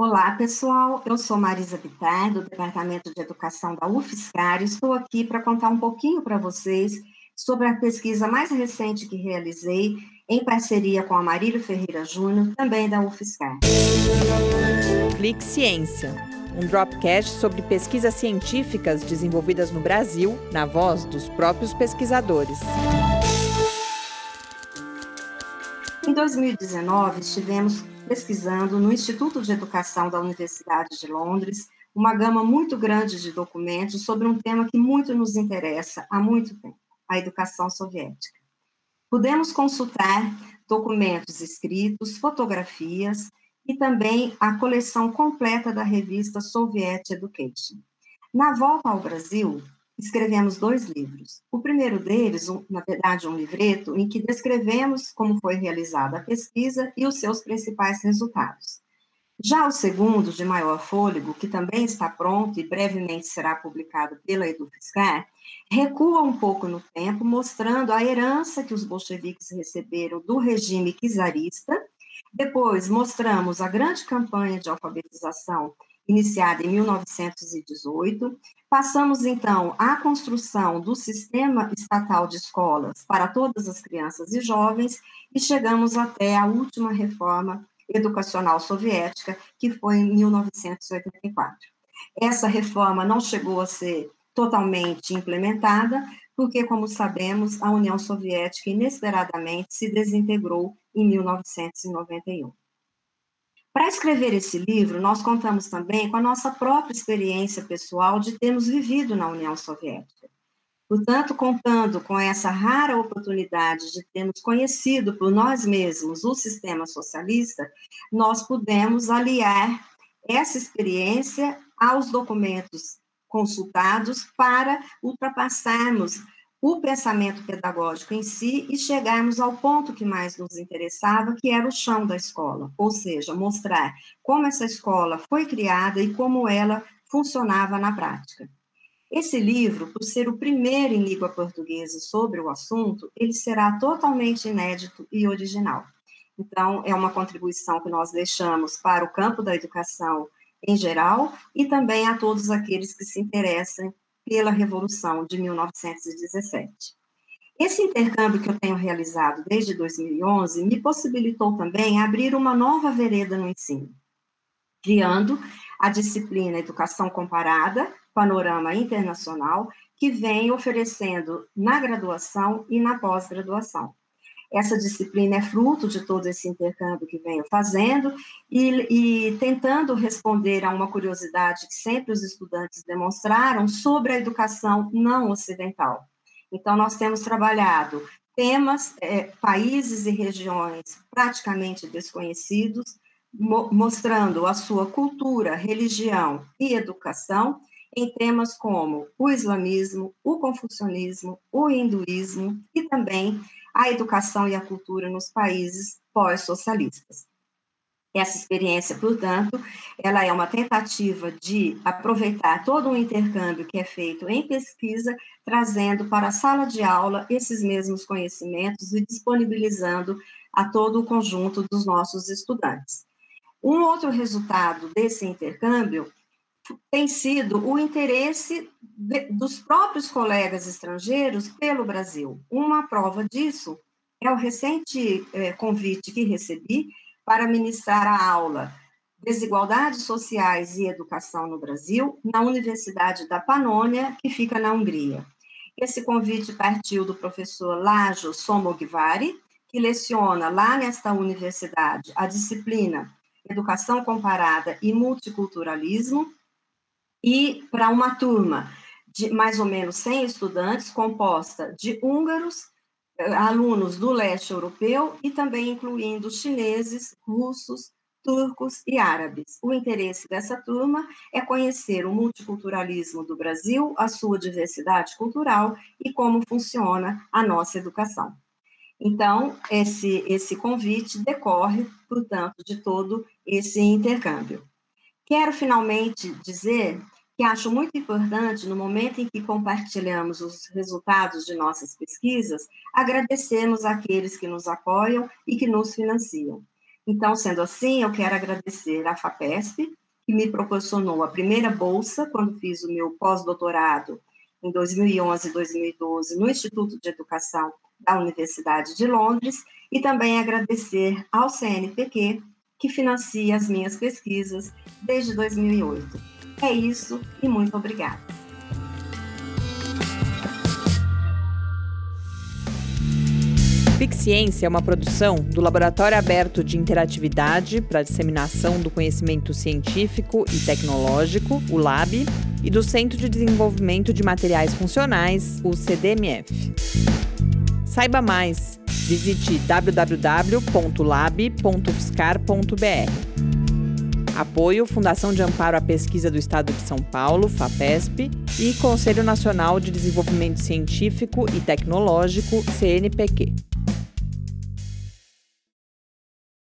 Olá, pessoal. Eu sou Marisa Bittar, do Departamento de Educação da UFSCar, e estou aqui para contar um pouquinho para vocês sobre a pesquisa mais recente que realizei em parceria com a Marília Ferreira Júnior, também da UFSCar. Clique Ciência, um dropcast sobre pesquisas científicas desenvolvidas no Brasil, na voz dos próprios pesquisadores. Em 2019, estivemos pesquisando no Instituto de Educação da Universidade de Londres uma gama muito grande de documentos sobre um tema que muito nos interessa há muito tempo, a educação soviética. Pudemos consultar documentos escritos, fotografias e também a coleção completa da revista Soviet Education. Na volta ao Brasil, escrevemos dois livros. O primeiro deles, um, na verdade, um livreto, em que descrevemos como foi realizada a pesquisa e os seus principais resultados. Já o segundo, de maior fôlego, que também está pronto e brevemente será publicado pela EduFiscar, recua um pouco no tempo, mostrando a herança que os bolcheviques receberam do regime czarista. Depois, mostramos a grande campanha de alfabetização iniciada em 1918. Passamos, então, à construção do sistema estatal de escolas para todas as crianças e jovens e chegamos até a última reforma educacional soviética, que foi em 1984. Essa reforma não chegou a ser totalmente implementada, porque, como sabemos, a União Soviética inesperadamente se desintegrou em 1991. Para escrever esse livro, nós contamos também com a nossa própria experiência pessoal de termos vivido na União Soviética. Portanto, contando com essa rara oportunidade de termos conhecido por nós mesmos o sistema socialista, nós pudemos aliar essa experiência aos documentos consultados para ultrapassarmos o pensamento pedagógico em si e chegarmos ao ponto que mais nos interessava, que era o chão da escola, ou seja, mostrar como essa escola foi criada e como ela funcionava na prática. Esse livro, por ser o primeiro em língua portuguesa sobre o assunto, ele será totalmente inédito e original. Então, é uma contribuição que nós deixamos para o campo da educação em geral e também a todos aqueles que se interessam pela Revolução de 1917. Esse intercâmbio que eu tenho realizado desde 2011 me possibilitou também abrir uma nova vereda no ensino, criando a disciplina Educação Comparada, Panorama Internacional, que vem oferecendo na graduação e na pós-graduação. Essa disciplina é fruto de todo esse intercâmbio que venho fazendo e, e, tentando responder a uma curiosidade que sempre os estudantes demonstraram sobre a educação não ocidental. Então, nós temos trabalhado temas, é, países e regiões praticamente desconhecidos, mo mostrando a sua cultura, religião e educação em temas como o islamismo, o confucionismo, o hinduísmo e também a educação e a cultura nos países pós-socialistas. Essa experiência, portanto, ela é uma tentativa de aproveitar todo o intercâmbio que é feito em pesquisa, trazendo para a sala de aula esses mesmos conhecimentos e disponibilizando a todo o conjunto dos nossos estudantes. Um outro resultado desse intercâmbio tem sido o interesse de, dos próprios colegas estrangeiros pelo Brasil. Uma prova disso é o recente é, convite que recebi para ministrar a aula Desigualdades Sociais e Educação no Brasil, na Universidade da Panônia, que fica na Hungria. Esse convite partiu do professor Lajo Somogvari, que leciona lá nesta universidade a disciplina Educação Comparada e Multiculturalismo, e para uma turma de mais ou menos 100 estudantes, composta de húngaros, eh, alunos do leste europeu e também incluindo chineses, russos, turcos e árabes. O interesse dessa turma é conhecer o multiculturalismo do Brasil, a sua diversidade cultural e como funciona a nossa educação. Então, esse, esse convite decorre, portanto, de todo esse intercâmbio. Quero finalmente dizer que acho muito importante, no momento em que compartilhamos os resultados de nossas pesquisas, agradecermos àqueles que nos apoiam e que nos financiam. Então, sendo assim, eu quero agradecer à FAPESP, que me proporcionou a primeira bolsa quando fiz o meu pós-doutorado em 2011 e 2012 no Instituto de Educação da Universidade de Londres, e também agradecer ao CNPq, que financia as minhas pesquisas desde 2008. É isso e muito obrigada. Ciência é uma produção do Laboratório Aberto de Interatividade para Disseminação do Conhecimento Científico e Tecnológico, o LAB, e do Centro de Desenvolvimento de Materiais Funcionais, o CDMF. Saiba mais, visite www.lab.fiscar.br. Apoio Fundação de Amparo à Pesquisa do Estado de São Paulo, FAPESP, e Conselho Nacional de Desenvolvimento Científico e Tecnológico, CNPq.